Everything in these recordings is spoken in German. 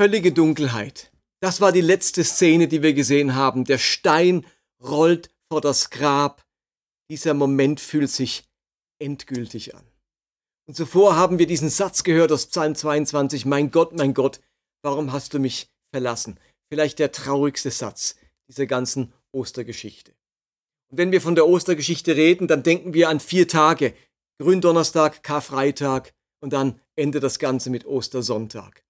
völlige Dunkelheit. Das war die letzte Szene, die wir gesehen haben. Der Stein rollt vor das Grab. Dieser Moment fühlt sich endgültig an. Und zuvor haben wir diesen Satz gehört aus Psalm 22, mein Gott, mein Gott, warum hast du mich verlassen? Vielleicht der traurigste Satz dieser ganzen Ostergeschichte. Und wenn wir von der Ostergeschichte reden, dann denken wir an vier Tage. Gründonnerstag, Karfreitag und dann endet das Ganze mit Ostersonntag.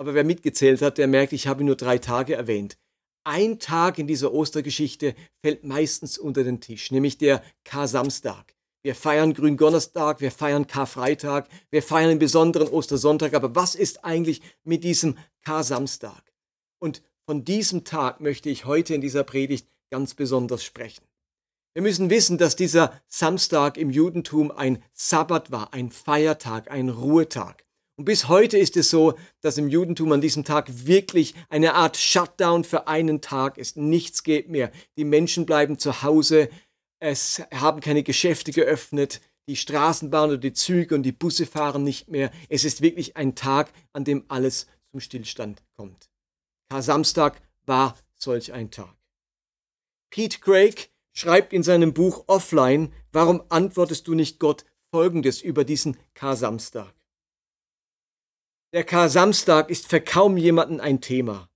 Aber wer mitgezählt hat, der merkt, ich habe nur drei Tage erwähnt. Ein Tag in dieser Ostergeschichte fällt meistens unter den Tisch, nämlich der Kar-Samstag. Wir feiern Gründonnerstag, wir feiern Karfreitag, wir feiern den besonderen Ostersonntag. Aber was ist eigentlich mit diesem Kar-Samstag? Und von diesem Tag möchte ich heute in dieser Predigt ganz besonders sprechen. Wir müssen wissen, dass dieser Samstag im Judentum ein Sabbat war, ein Feiertag, ein Ruhetag. Und bis heute ist es so, dass im Judentum an diesem Tag wirklich eine Art Shutdown für einen Tag ist. Nichts geht mehr. Die Menschen bleiben zu Hause. Es haben keine Geschäfte geöffnet. Die Straßenbahn oder die Züge und die Busse fahren nicht mehr. Es ist wirklich ein Tag, an dem alles zum Stillstand kommt. Kar-Samstag war solch ein Tag. Pete Craig schreibt in seinem Buch Offline, warum antwortest du nicht Gott Folgendes über diesen Kar-Samstag. Der Kar-Samstag ist für kaum jemanden ein Thema.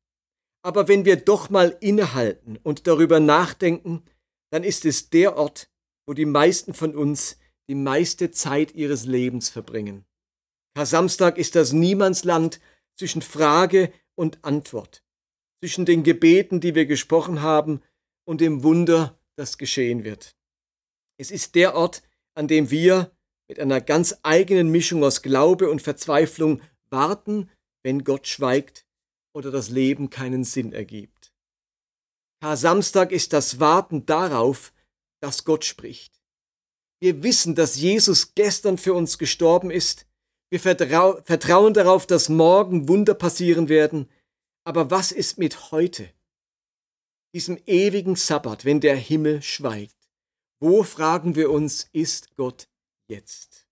Aber wenn wir doch mal innehalten und darüber nachdenken, dann ist es der Ort, wo die meisten von uns die meiste Zeit ihres Lebens verbringen. Kar-Samstag ist das Niemandsland zwischen Frage und Antwort, zwischen den Gebeten, die wir gesprochen haben, und dem Wunder, das geschehen wird. Es ist der Ort, an dem wir mit einer ganz eigenen Mischung aus Glaube und Verzweiflung warten, wenn Gott schweigt oder das Leben keinen Sinn ergibt. Kar Samstag ist das Warten darauf, dass Gott spricht. Wir wissen, dass Jesus gestern für uns gestorben ist. Wir vertrau vertrauen darauf, dass morgen Wunder passieren werden. Aber was ist mit heute? diesem ewigen Sabbat, wenn der Himmel schweigt? Wo, fragen wir uns, ist Gott jetzt?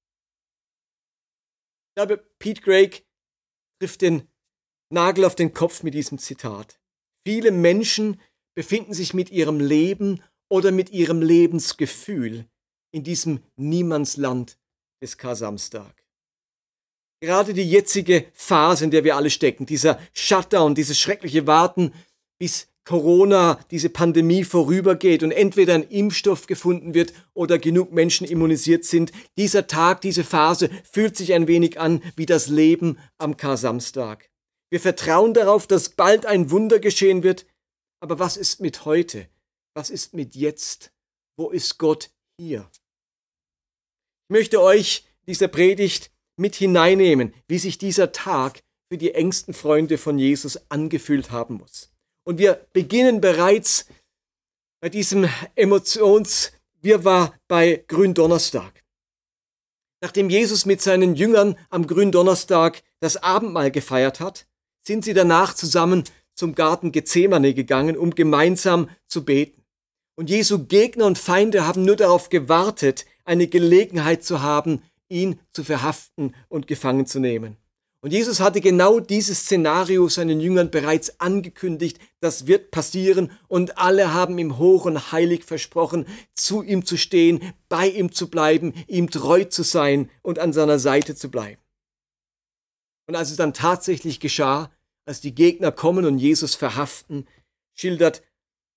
Ich glaube, Pete Craig trifft den Nagel auf den Kopf mit diesem Zitat. Viele Menschen befinden sich mit ihrem Leben oder mit ihrem Lebensgefühl in diesem Niemandsland des Kar-Samstag. Gerade die jetzige Phase, in der wir alle stecken, dieser Shutdown, dieses schreckliche Warten, bis Corona, diese Pandemie vorübergeht und entweder ein Impfstoff gefunden wird oder genug Menschen immunisiert sind. Dieser Tag, diese Phase fühlt sich ein wenig an wie das Leben am Kar-Samstag. Wir vertrauen darauf, dass bald ein Wunder geschehen wird. Aber was ist mit heute? Was ist mit jetzt? Wo ist Gott hier? Ich möchte euch dieser Predigt mit hineinnehmen, wie sich dieser Tag für die engsten Freunde von Jesus angefühlt haben muss. Und wir beginnen bereits bei diesem Emotionswirrwarr bei Gründonnerstag. Nachdem Jesus mit seinen Jüngern am Gründonnerstag das Abendmahl gefeiert hat, sind sie danach zusammen zum Garten Gethsemane gegangen, um gemeinsam zu beten. Und Jesu Gegner und Feinde haben nur darauf gewartet, eine Gelegenheit zu haben, ihn zu verhaften und gefangen zu nehmen. Und Jesus hatte genau dieses Szenario seinen Jüngern bereits angekündigt, das wird passieren und alle haben ihm hoch und heilig versprochen, zu ihm zu stehen, bei ihm zu bleiben, ihm treu zu sein und an seiner Seite zu bleiben. Und als es dann tatsächlich geschah, als die Gegner kommen und Jesus verhaften, schildert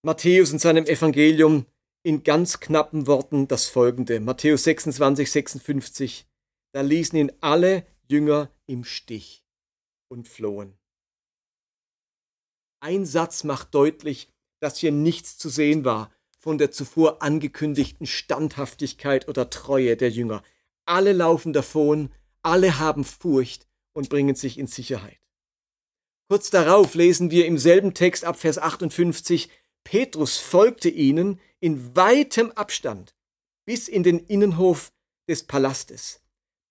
Matthäus in seinem Evangelium in ganz knappen Worten das folgende. Matthäus 26, 56. Da ließen ihn alle Jünger im Stich und flohen. Ein Satz macht deutlich, dass hier nichts zu sehen war von der zuvor angekündigten Standhaftigkeit oder Treue der Jünger. Alle laufen davon, alle haben Furcht und bringen sich in Sicherheit. Kurz darauf lesen wir im selben Text ab Vers 58, Petrus folgte ihnen in weitem Abstand bis in den Innenhof des Palastes.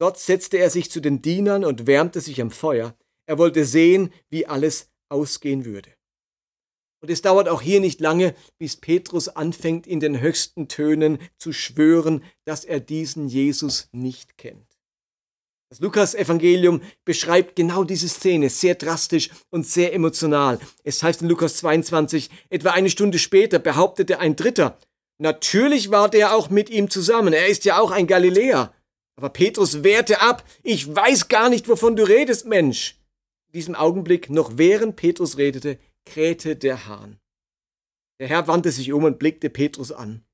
Dort setzte er sich zu den Dienern und wärmte sich am Feuer. Er wollte sehen, wie alles ausgehen würde. Und es dauert auch hier nicht lange, bis Petrus anfängt, in den höchsten Tönen zu schwören, dass er diesen Jesus nicht kennt. Das Lukas-Evangelium beschreibt genau diese Szene sehr drastisch und sehr emotional. Es heißt in Lukas 22, etwa eine Stunde später behauptete ein Dritter, natürlich war der auch mit ihm zusammen, er ist ja auch ein Galiläer. Aber Petrus wehrte ab, ich weiß gar nicht, wovon du redest, Mensch. In diesem Augenblick, noch während Petrus redete, krähte der Hahn. Der Herr wandte sich um und blickte Petrus an.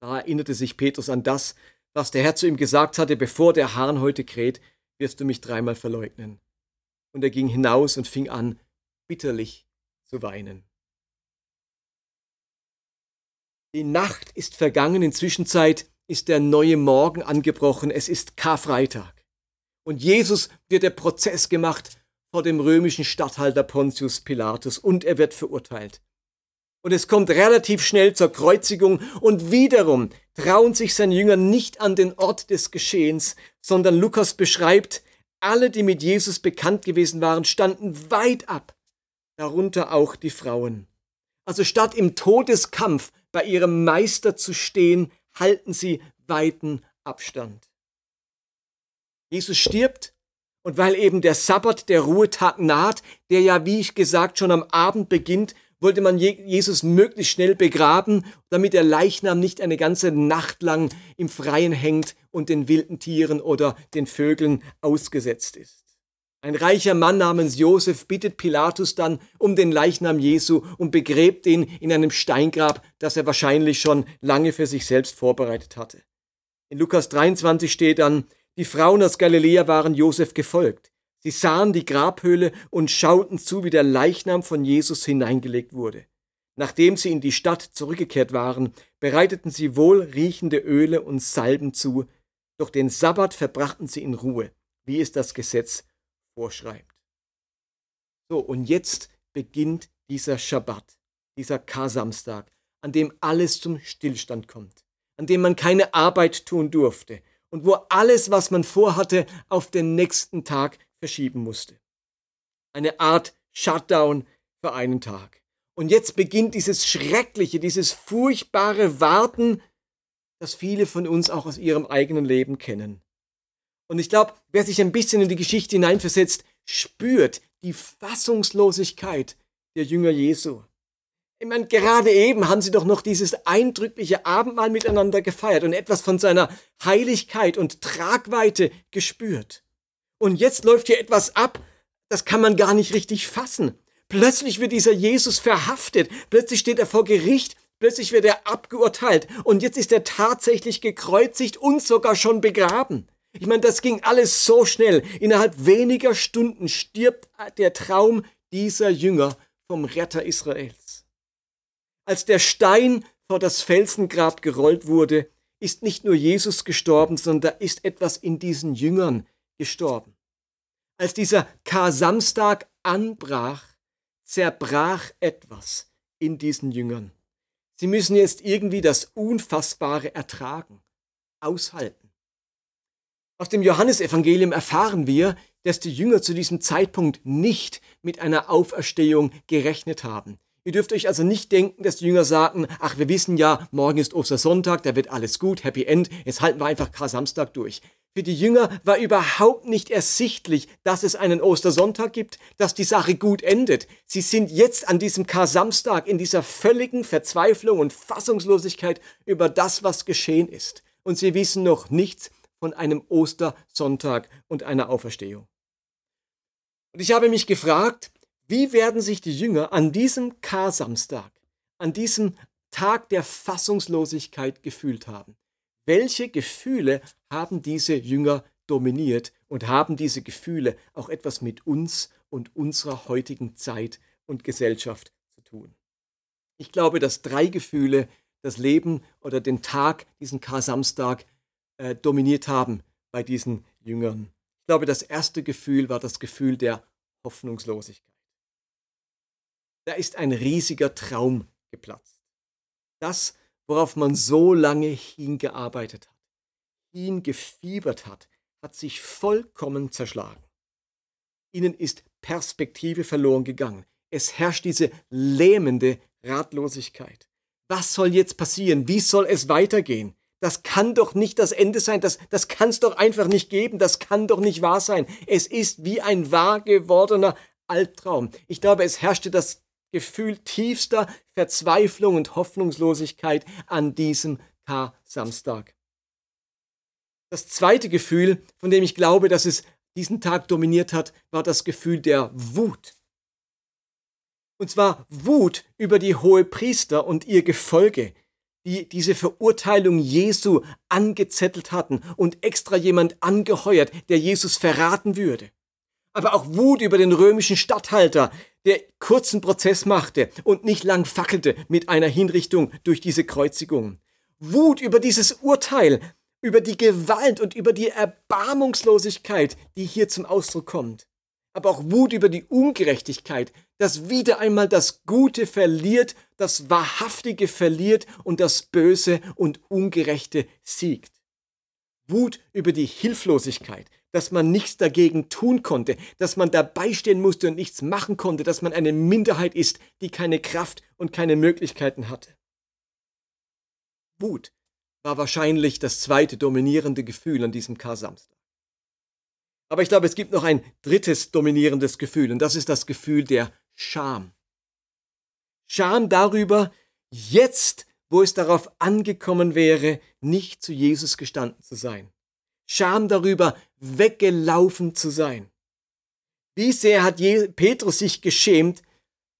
Da erinnerte sich Petrus an das, was der Herr zu ihm gesagt hatte, bevor der Hahn heute kräht, wirst du mich dreimal verleugnen. Und er ging hinaus und fing an, bitterlich zu weinen. Die Nacht ist vergangen, in Zwischenzeit ist der neue Morgen angebrochen, es ist Karfreitag. Und Jesus wird der Prozess gemacht vor dem römischen Statthalter Pontius Pilatus und er wird verurteilt. Und es kommt relativ schnell zur Kreuzigung und wiederum trauen sich seine Jünger nicht an den Ort des Geschehens, sondern Lukas beschreibt, alle, die mit Jesus bekannt gewesen waren, standen weit ab, darunter auch die Frauen. Also statt im Todeskampf bei ihrem Meister zu stehen, halten sie weiten Abstand. Jesus stirbt und weil eben der Sabbat, der Ruhetag naht, der ja, wie ich gesagt, schon am Abend beginnt, wollte man Jesus möglichst schnell begraben, damit der Leichnam nicht eine ganze Nacht lang im Freien hängt und den wilden Tieren oder den Vögeln ausgesetzt ist. Ein reicher Mann namens Josef bittet Pilatus dann um den Leichnam Jesu und begräbt ihn in einem Steingrab, das er wahrscheinlich schon lange für sich selbst vorbereitet hatte. In Lukas 23 steht dann, die Frauen aus Galiläa waren Josef gefolgt. Sie sahen die Grabhöhle und schauten zu, wie der Leichnam von Jesus hineingelegt wurde. Nachdem sie in die Stadt zurückgekehrt waren, bereiteten sie wohlriechende Öle und Salben zu, doch den Sabbat verbrachten sie in Ruhe, wie es das Gesetz vorschreibt. So, und jetzt beginnt dieser Schabbat, dieser Kar-Samstag, an dem alles zum Stillstand kommt, an dem man keine Arbeit tun durfte und wo alles, was man vorhatte, auf den nächsten Tag verschieben musste. Eine Art Shutdown für einen Tag. Und jetzt beginnt dieses schreckliche, dieses furchtbare Warten, das viele von uns auch aus ihrem eigenen Leben kennen. Und ich glaube, wer sich ein bisschen in die Geschichte hineinversetzt, spürt die Fassungslosigkeit der Jünger Jesu. Ich meine, gerade eben haben sie doch noch dieses eindrückliche Abendmahl miteinander gefeiert und etwas von seiner Heiligkeit und Tragweite gespürt. Und jetzt läuft hier etwas ab, das kann man gar nicht richtig fassen. Plötzlich wird dieser Jesus verhaftet, plötzlich steht er vor Gericht, plötzlich wird er abgeurteilt und jetzt ist er tatsächlich gekreuzigt und sogar schon begraben. Ich meine, das ging alles so schnell. Innerhalb weniger Stunden stirbt der Traum dieser Jünger vom Retter Israels. Als der Stein vor das Felsengrab gerollt wurde, ist nicht nur Jesus gestorben, sondern da ist etwas in diesen Jüngern gestorben. Als dieser Kar-Samstag anbrach, zerbrach etwas in diesen Jüngern. Sie müssen jetzt irgendwie das Unfassbare ertragen, aushalten. Aus dem Johannesevangelium erfahren wir, dass die Jünger zu diesem Zeitpunkt nicht mit einer Auferstehung gerechnet haben. Ihr dürft euch also nicht denken, dass die Jünger sagten, ach, wir wissen ja, morgen ist Ostersonntag, da wird alles gut, Happy End, jetzt halten wir einfach Kar-Samstag durch. Für die Jünger war überhaupt nicht ersichtlich, dass es einen Ostersonntag gibt, dass die Sache gut endet. Sie sind jetzt an diesem Kar-Samstag in dieser völligen Verzweiflung und Fassungslosigkeit über das, was geschehen ist. Und sie wissen noch nichts von einem Ostersonntag und einer Auferstehung. Und ich habe mich gefragt, wie werden sich die Jünger an diesem Kar-Samstag, an diesem Tag der Fassungslosigkeit gefühlt haben? Welche Gefühle haben diese Jünger dominiert und haben diese Gefühle auch etwas mit uns und unserer heutigen Zeit und Gesellschaft zu tun? Ich glaube, dass drei Gefühle das Leben oder den Tag, diesen Kar-Samstag, äh, dominiert haben bei diesen Jüngern. Ich glaube, das erste Gefühl war das Gefühl der Hoffnungslosigkeit. Da ist ein riesiger Traum geplatzt. Das, worauf man so lange hingearbeitet hat, hingefiebert hat, hat sich vollkommen zerschlagen. Ihnen ist Perspektive verloren gegangen. Es herrscht diese lähmende Ratlosigkeit. Was soll jetzt passieren? Wie soll es weitergehen? Das kann doch nicht das Ende sein, das, das kann es doch einfach nicht geben, das kann doch nicht wahr sein. Es ist wie ein wahr gewordener Albtraum. Ich glaube, es herrschte das Gefühl tiefster Verzweiflung und Hoffnungslosigkeit an diesem K-Samstag. Das zweite Gefühl, von dem ich glaube, dass es diesen Tag dominiert hat, war das Gefühl der Wut. Und zwar Wut über die hohe Priester und ihr Gefolge, die diese Verurteilung Jesu angezettelt hatten und extra jemand angeheuert, der Jesus verraten würde. Aber auch Wut über den römischen Statthalter, der kurzen Prozess machte und nicht lang fackelte mit einer Hinrichtung durch diese Kreuzigung. Wut über dieses Urteil, über die Gewalt und über die Erbarmungslosigkeit, die hier zum Ausdruck kommt. Aber auch Wut über die Ungerechtigkeit, dass wieder einmal das Gute verliert, das Wahrhaftige verliert und das Böse und Ungerechte siegt. Wut über die Hilflosigkeit, dass man nichts dagegen tun konnte, dass man dabei stehen musste und nichts machen konnte, dass man eine Minderheit ist, die keine Kraft und keine Möglichkeiten hatte. Wut war wahrscheinlich das zweite dominierende Gefühl an diesem Kar-Samstag. Aber ich glaube, es gibt noch ein drittes dominierendes Gefühl und das ist das Gefühl der Scham. Scham darüber, jetzt, wo es darauf angekommen wäre, nicht zu Jesus gestanden zu sein. Scham darüber, weggelaufen zu sein. Wie sehr hat Petrus sich geschämt,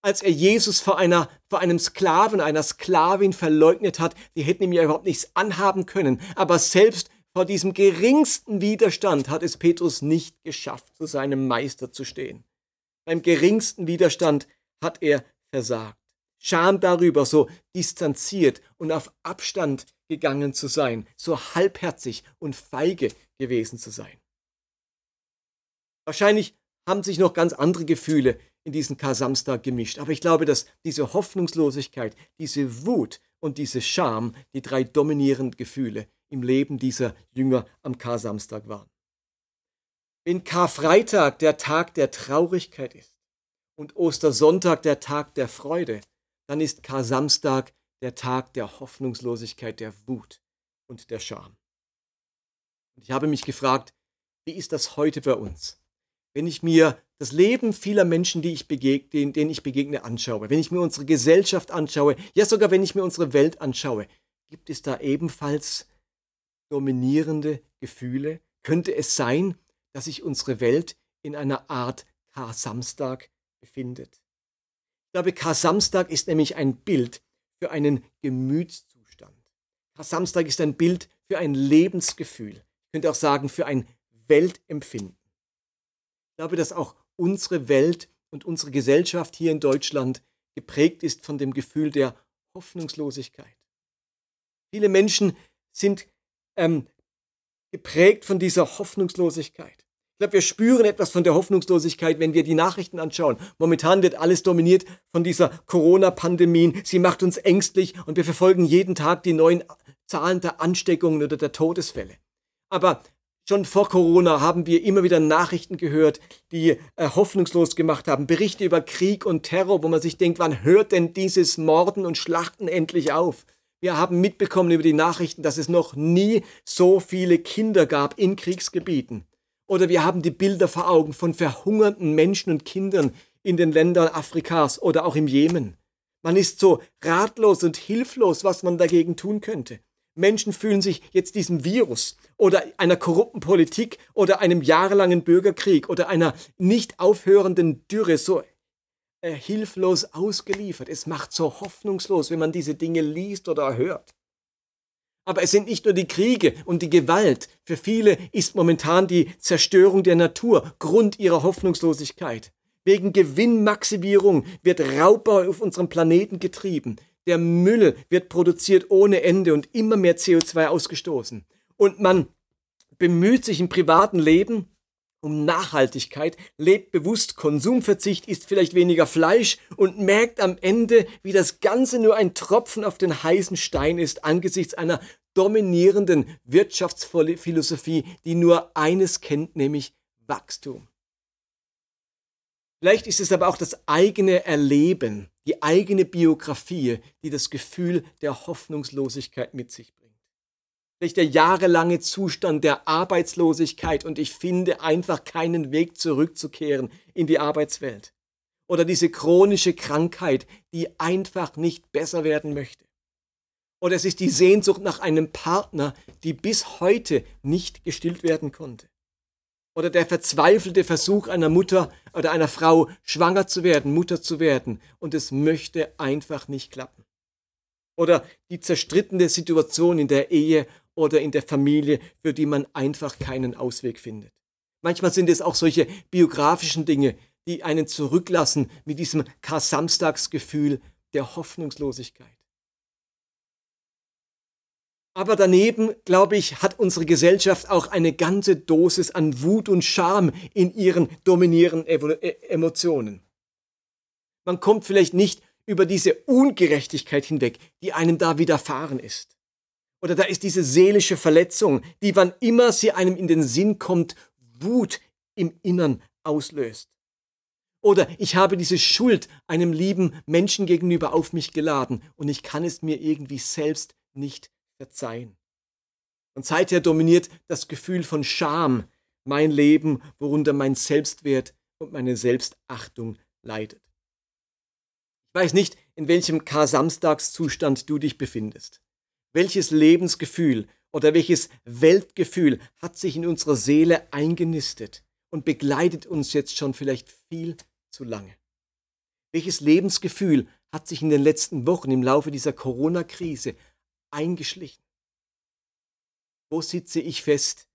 als er Jesus vor, einer, vor einem Sklaven, einer Sklavin verleugnet hat, die hätten ihm ja überhaupt nichts anhaben können. Aber selbst vor diesem geringsten Widerstand hat es Petrus nicht geschafft, zu seinem Meister zu stehen. Beim geringsten Widerstand hat er versagt. Scham darüber, so distanziert und auf Abstand gegangen zu sein, so halbherzig und feige gewesen zu sein. Wahrscheinlich haben sich noch ganz andere Gefühle in diesen Kar-Samstag gemischt. Aber ich glaube, dass diese Hoffnungslosigkeit, diese Wut und diese Scham die drei dominierenden Gefühle im Leben dieser Jünger am Kar-Samstag waren. Wenn Karfreitag der Tag der Traurigkeit ist und Ostersonntag der Tag der Freude, dann ist Kar-Samstag der Tag der Hoffnungslosigkeit, der Wut und der Scham. Und ich habe mich gefragt, wie ist das heute bei uns? Wenn ich mir das Leben vieler Menschen, die ich begegne, denen, ich begegne, anschaue, wenn ich mir unsere Gesellschaft anschaue, ja sogar wenn ich mir unsere Welt anschaue, gibt es da ebenfalls dominierende Gefühle? Könnte es sein, dass sich unsere Welt in einer Art Kar-Samstag befindet? Ich glaube, Kar-Samstag ist nämlich ein Bild für einen Gemütszustand. Kar-Samstag ist ein Bild für ein Lebensgefühl. Ich könnte auch sagen, für ein Weltempfinden. Ich glaube, dass auch unsere Welt und unsere Gesellschaft hier in Deutschland geprägt ist von dem Gefühl der Hoffnungslosigkeit. Viele Menschen sind ähm, geprägt von dieser Hoffnungslosigkeit. Ich glaube, wir spüren etwas von der Hoffnungslosigkeit, wenn wir die Nachrichten anschauen. Momentan wird alles dominiert von dieser Corona-Pandemie. Sie macht uns ängstlich und wir verfolgen jeden Tag die neuen Zahlen der Ansteckungen oder der Todesfälle. Aber Schon vor Corona haben wir immer wieder Nachrichten gehört, die äh, hoffnungslos gemacht haben. Berichte über Krieg und Terror, wo man sich denkt, wann hört denn dieses Morden und Schlachten endlich auf? Wir haben mitbekommen über die Nachrichten, dass es noch nie so viele Kinder gab in Kriegsgebieten. Oder wir haben die Bilder vor Augen von verhungernden Menschen und Kindern in den Ländern Afrikas oder auch im Jemen. Man ist so ratlos und hilflos, was man dagegen tun könnte. Menschen fühlen sich jetzt diesem Virus oder einer korrupten Politik oder einem jahrelangen Bürgerkrieg oder einer nicht aufhörenden Dürre so äh, hilflos ausgeliefert. Es macht so hoffnungslos, wenn man diese Dinge liest oder hört. Aber es sind nicht nur die Kriege und die Gewalt. Für viele ist momentan die Zerstörung der Natur Grund ihrer Hoffnungslosigkeit. Wegen Gewinnmaximierung wird Raubbau auf unserem Planeten getrieben. Der Müll wird produziert ohne Ende und immer mehr CO2 ausgestoßen. Und man bemüht sich im privaten Leben um Nachhaltigkeit, lebt bewusst Konsumverzicht, isst vielleicht weniger Fleisch und merkt am Ende, wie das Ganze nur ein Tropfen auf den heißen Stein ist angesichts einer dominierenden Wirtschaftsphilosophie, die nur eines kennt, nämlich Wachstum. Vielleicht ist es aber auch das eigene Erleben, die eigene Biografie, die das Gefühl der Hoffnungslosigkeit mit sich bringt. Der jahrelange Zustand der Arbeitslosigkeit und ich finde einfach keinen Weg zurückzukehren in die Arbeitswelt. Oder diese chronische Krankheit, die einfach nicht besser werden möchte. Oder es ist die Sehnsucht nach einem Partner, die bis heute nicht gestillt werden konnte. Oder der verzweifelte Versuch einer Mutter oder einer Frau, schwanger zu werden, Mutter zu werden, und es möchte einfach nicht klappen. Oder die zerstrittene Situation in der Ehe oder in der Familie, für die man einfach keinen Ausweg findet. Manchmal sind es auch solche biografischen Dinge, die einen zurücklassen mit diesem Kar-Samstagsgefühl der Hoffnungslosigkeit. Aber daneben, glaube ich, hat unsere Gesellschaft auch eine ganze Dosis an Wut und Scham in ihren dominierenden e-, Emotionen. Man kommt vielleicht nicht über diese Ungerechtigkeit hinweg, die einem da widerfahren ist. Oder da ist diese seelische Verletzung, die wann immer sie einem in den Sinn kommt, Wut im Innern auslöst. Oder ich habe diese Schuld einem lieben Menschen gegenüber auf mich geladen und ich kann es mir irgendwie selbst nicht verzeihen. Und seither dominiert das Gefühl von Scham mein Leben, worunter mein Selbstwert und meine Selbstachtung leidet. Ich weiß nicht, in welchem Kar-Samstagszustand du dich befindest. Welches Lebensgefühl oder welches Weltgefühl hat sich in unserer Seele eingenistet und begleitet uns jetzt schon vielleicht viel zu lange? Welches Lebensgefühl hat sich in den letzten Wochen im Laufe dieser Corona-Krise eingeschlichen. Wo sitze ich fest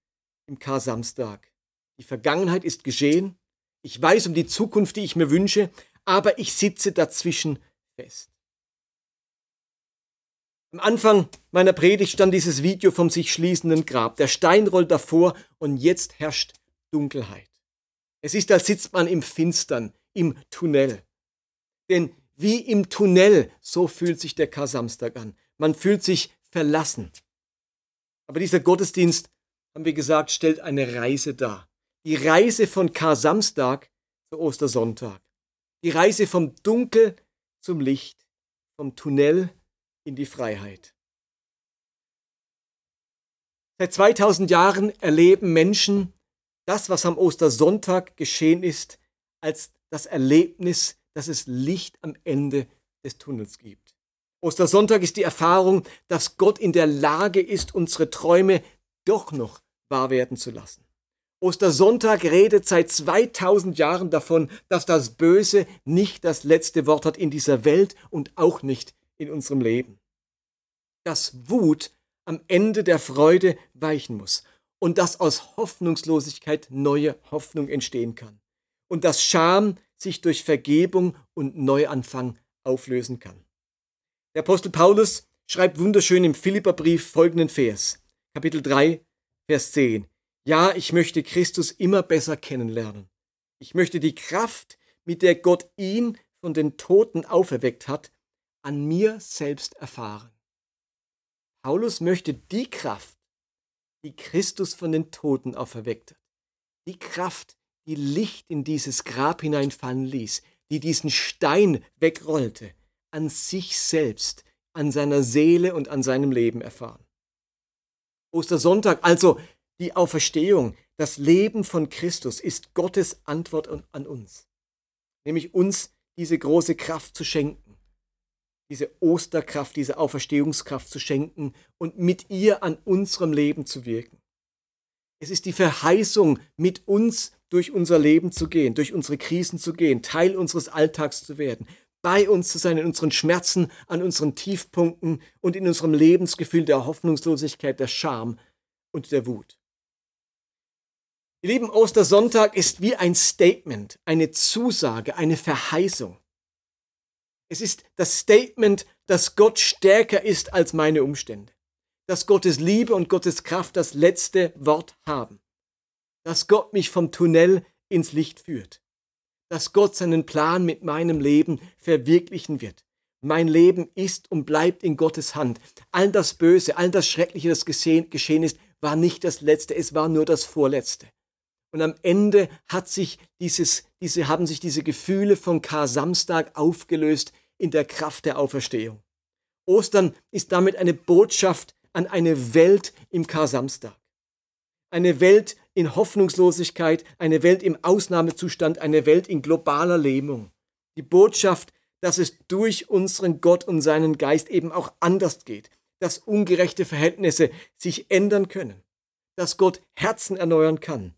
im Kar-Samstag? Die Vergangenheit ist geschehen. Ich weiß um die Zukunft, die ich mir wünsche, aber ich sitze dazwischen fest. Am Anfang meiner Predigt stand dieses Video vom sich schließenden Grab. Der Stein rollt davor und jetzt herrscht Dunkelheit. Es ist, als sitzt man im Finstern, im Tunnel. Denn wie im Tunnel, so fühlt sich der Kar-Samstag an. Man fühlt sich verlassen. Aber dieser Gottesdienst, haben wir gesagt, stellt eine Reise dar. Die Reise von Kar-Samstag zu Ostersonntag. Die Reise vom Dunkel zum Licht, vom Tunnel in die Freiheit. Seit 2000 Jahren erleben Menschen das, was am Ostersonntag geschehen ist, als das Erlebnis, dass es Licht am Ende des Tunnels gibt. Ostersonntag ist die Erfahrung, dass Gott in der Lage ist, unsere Träume doch noch wahr werden zu lassen. Ostersonntag redet seit 2000 Jahren davon, dass das Böse nicht das letzte Wort hat in dieser Welt und auch nicht in unserem Leben. Dass Wut am Ende der Freude weichen muss und dass aus Hoffnungslosigkeit neue Hoffnung entstehen kann und dass Scham sich durch Vergebung und Neuanfang auflösen kann. Der Apostel Paulus schreibt wunderschön im Philipperbrief folgenden Vers, Kapitel 3, Vers 10. Ja, ich möchte Christus immer besser kennenlernen. Ich möchte die Kraft, mit der Gott ihn von den Toten auferweckt hat, an mir selbst erfahren. Paulus möchte die Kraft, die Christus von den Toten auferweckt hat, die Kraft, die Licht in dieses Grab hineinfallen ließ, die diesen Stein wegrollte, an sich selbst, an seiner Seele und an seinem Leben erfahren. Ostersonntag, also die Auferstehung, das Leben von Christus ist Gottes Antwort an uns, nämlich uns diese große Kraft zu schenken, diese Osterkraft, diese Auferstehungskraft zu schenken und mit ihr an unserem Leben zu wirken. Es ist die Verheißung, mit uns durch unser Leben zu gehen, durch unsere Krisen zu gehen, Teil unseres Alltags zu werden, bei uns zu sein, in unseren Schmerzen, an unseren Tiefpunkten und in unserem Lebensgefühl der Hoffnungslosigkeit, der Scham und der Wut. Ihr Lieben, Ostersonntag ist wie ein Statement, eine Zusage, eine Verheißung. Es ist das Statement, dass Gott stärker ist als meine Umstände, dass Gottes Liebe und Gottes Kraft das letzte Wort haben, dass Gott mich vom Tunnel ins Licht führt, dass Gott seinen Plan mit meinem Leben verwirklichen wird. Mein Leben ist und bleibt in Gottes Hand. All das Böse, all das Schreckliche, das geschehen ist, war nicht das Letzte, es war nur das Vorletzte. Und am Ende hat sich dieses, diese, haben sich diese Gefühle von Kar-Samstag aufgelöst in der Kraft der Auferstehung. Ostern ist damit eine Botschaft an eine Welt im Kar-Samstag. Eine Welt in Hoffnungslosigkeit, eine Welt im Ausnahmezustand, eine Welt in globaler Lähmung. Die Botschaft, dass es durch unseren Gott und seinen Geist eben auch anders geht, dass ungerechte Verhältnisse sich ändern können, dass Gott Herzen erneuern kann,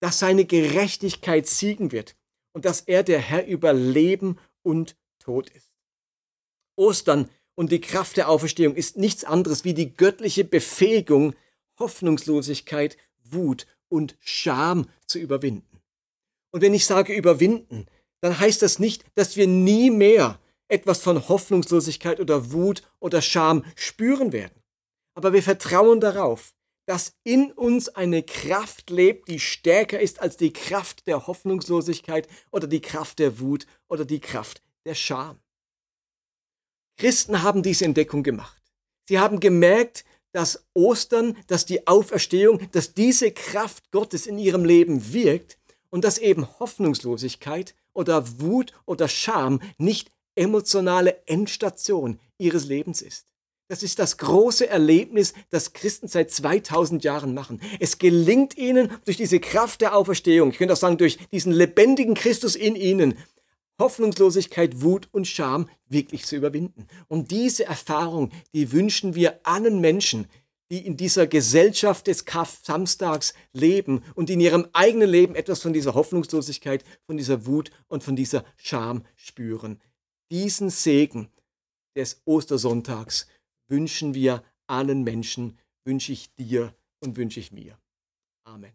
dass seine Gerechtigkeit siegen wird und dass er der Herr über Leben und Tod ist. Ostern und die Kraft der Auferstehung ist nichts anderes wie die göttliche Befähigung, Hoffnungslosigkeit, Wut und Scham zu überwinden. Und wenn ich sage überwinden, dann heißt das nicht, dass wir nie mehr etwas von Hoffnungslosigkeit oder Wut oder Scham spüren werden. Aber wir vertrauen darauf, dass in uns eine Kraft lebt, die stärker ist als die Kraft der Hoffnungslosigkeit oder die Kraft der Wut oder die Kraft der Scham. Christen haben diese Entdeckung gemacht. Sie haben gemerkt, dass Ostern, dass die Auferstehung, dass diese Kraft Gottes in ihrem Leben wirkt und dass eben Hoffnungslosigkeit oder Wut oder Scham nicht emotionale Endstation ihres Lebens ist. Das ist das große Erlebnis, das Christen seit 2000 Jahren machen. Es gelingt ihnen durch diese Kraft der Auferstehung, ich könnte auch sagen, durch diesen lebendigen Christus in ihnen, Hoffnungslosigkeit, Wut und Scham wirklich zu überwinden. Und diese Erfahrung, die wünschen wir allen Menschen, die in dieser Gesellschaft des Samstags leben und in ihrem eigenen Leben etwas von dieser Hoffnungslosigkeit, von dieser Wut und von dieser Scham spüren. Diesen Segen des Ostersonntags wünschen wir allen Menschen, wünsche ich dir und wünsche ich mir. Amen.